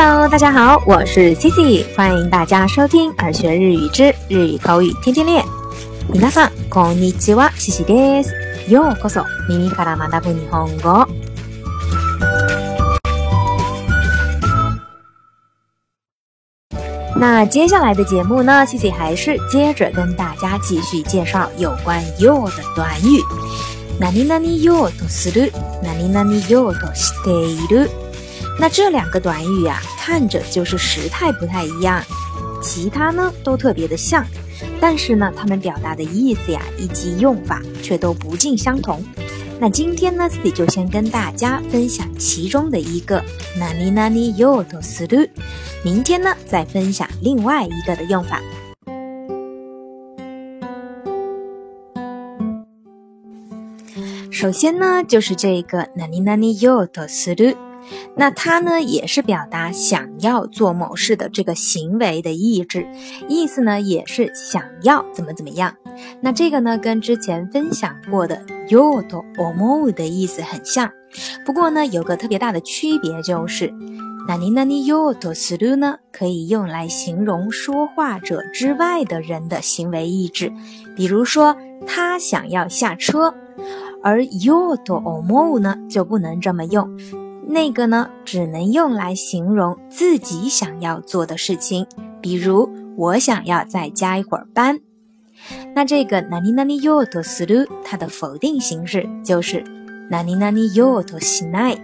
Hello，大家好，我是 Cici，欢迎大家收听《耳学日语之日语口语天天练》。i さん、こんにちは、c i c i です。ようこそ、耳から学ぶ日本語。那接下来的节目呢？还是接着跟大家继续介绍有关“的短语。なとする、としている。那这两个短语呀，看着就是时态不太一样，其他呢都特别的像，但是呢，它们表达的意思呀以及用法却都不尽相同。那今天呢，C 就先跟大家分享其中的一个，哪里哪 o 又多思路，明天呢再分享另外一个的用法。首先呢，就是这 n 个哪里哪 o 又多思路。那它呢，也是表达想要做某事的这个行为的意志，意思呢也是想要怎么怎么样。那这个呢，跟之前分享过的 your do omo 的意思很像，不过呢，有个特别大的区别就是，nani nani your do suu 呢，可以用来形容说话者之外的人的行为意志，比如说他想要下车，而 your do omo 呢就不能这么用。那个呢，只能用来形容自己想要做的事情，比如我想要再加一会儿班。那这个“ナニナニヨトスル”它的否定形式就是“ナニナニヨト n a i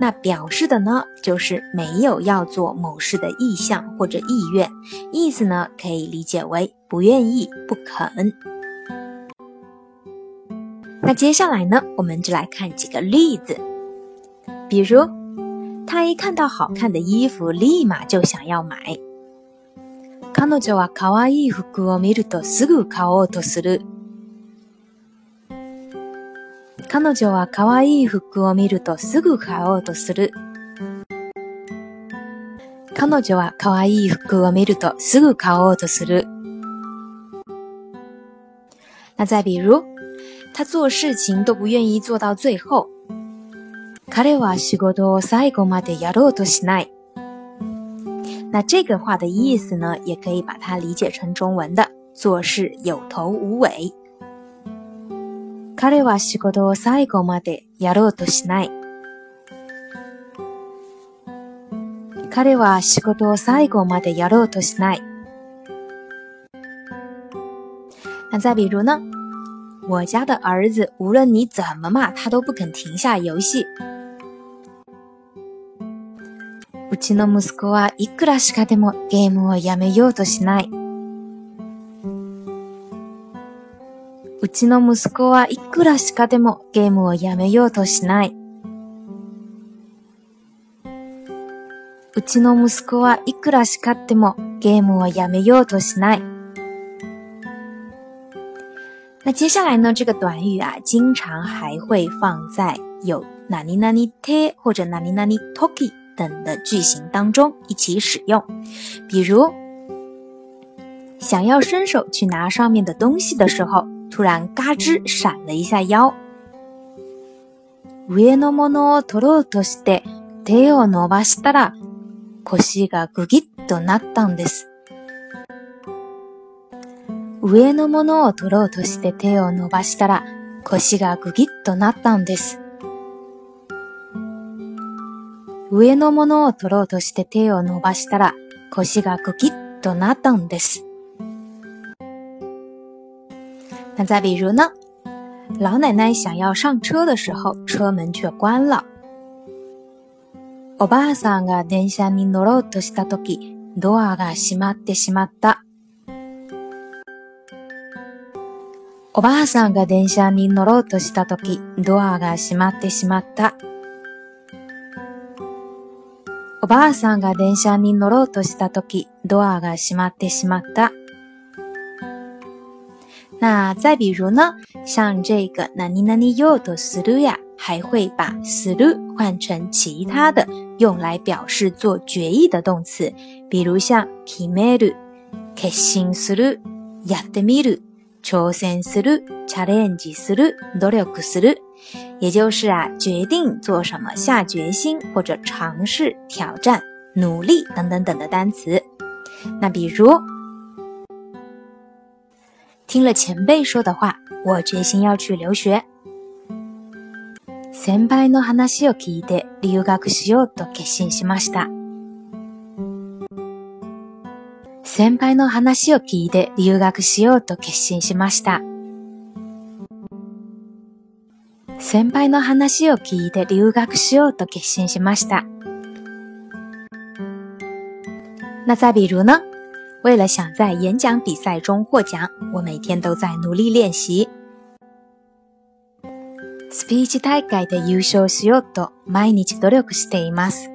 那表示的呢，就是没有要做某事的意向或者意愿，意思呢可以理解为不愿意、不肯。那接下来呢，我们就来看几个例子。比如，他一看到好看的衣服，立马就想要买。她。她。她。她。她。她。她。她。她。她。她。她。她。她。她。她。とす她。她。她。她。她。她。她。她。她。她。她。她。她。她。她。她。她。とす她。她。她。她。她。她。她。她。她。她。她。她。她。她。她。她。她。とす她。她。她。她。她。她。她。她。她。她。她。她。她。她。她。她。她。他连话西过多，赛过马的，也落多西奈。那这个话的意思呢，也可以把它理解成中文的“做事有头无尾”。他连话西过多，赛过马的，也落多西奈。他连话西过多，赛过马的，那再比如呢？我家的儿子，无论你怎么骂，他都不肯停下游戏。うちの息子はいくらしかでもゲームをやめようとしない。うちの息子はいくらしかでもゲームをやめようとしない。うちの息子はいくら叱ってもゲームをやめようとしない。那接下来呢？这个短语啊，经常还会放在有哪里哪里或者哪里哪里 t k i 等的句型当中一起使用。比如，想要伸手去拿上面的东西的时候，突然嘎吱闪了一下腰。上のものを取ろうとして手を伸ばしたら腰がぐぎっとなったんです。上のものを取ろうとして手を伸ばしたら腰がぐぎっとなったんです。上のものを取ろうとして手を伸ばしたら腰がクキッとなったんです。那再比如呢？老奶奶想要上车的时候，车门却关了。おばあさんが電車に乗ろうとしたとき、ドアが閉まってしまった。おばあさんが電車に乗ろうとしたとき、ドアが閉まってしまった。ばあさんが電車に乗ろうとしたとき、ドアが閉まってしまった。那再比如呢，像这个哪里哪里用的する呀，还会把する换成其他的，用来表示做决议的动词，比如像決める、決心する、やってみる挑心する、チャレンジする、努力する，也就是啊，决定做什么，下决心或者尝试挑战、努力等等等的单词。那比如，听了前辈说的话，我决心要去留学。先輩の話を聞いて、留学しようと決心しました。先輩の話を聞いて留学しようと決心しました。先輩の話を聞いて留学しようと決心しました。那再比如呢？为了想在演讲比赛中获奖，我每天都在努力练习。スピーチ大会で優勝しようと毎日努力しています。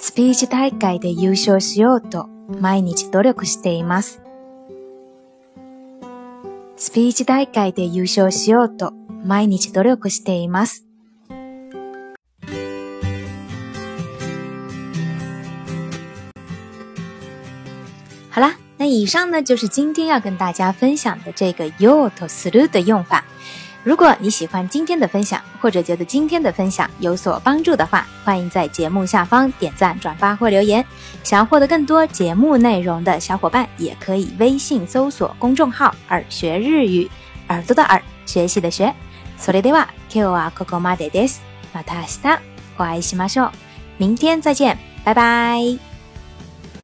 スピーチ大会で優勝しようと毎日努力しています。スピーチ大会で優勝しようと毎日努力しています。好啦，那以上呢就是今天要跟大家分享的这个 “yo” と “suru” 的用法。如果你喜欢今天的分享，或者觉得今天的分享有所帮助的话，欢迎在节目下方点赞、转发或留言。想要获得更多节目内容的小伙伴，也可以微信搜索公众号“耳学日语”，耳朵的耳，学习的学。それでは de wa kyou a koko m a d y des a t a shita 明天再见，拜拜。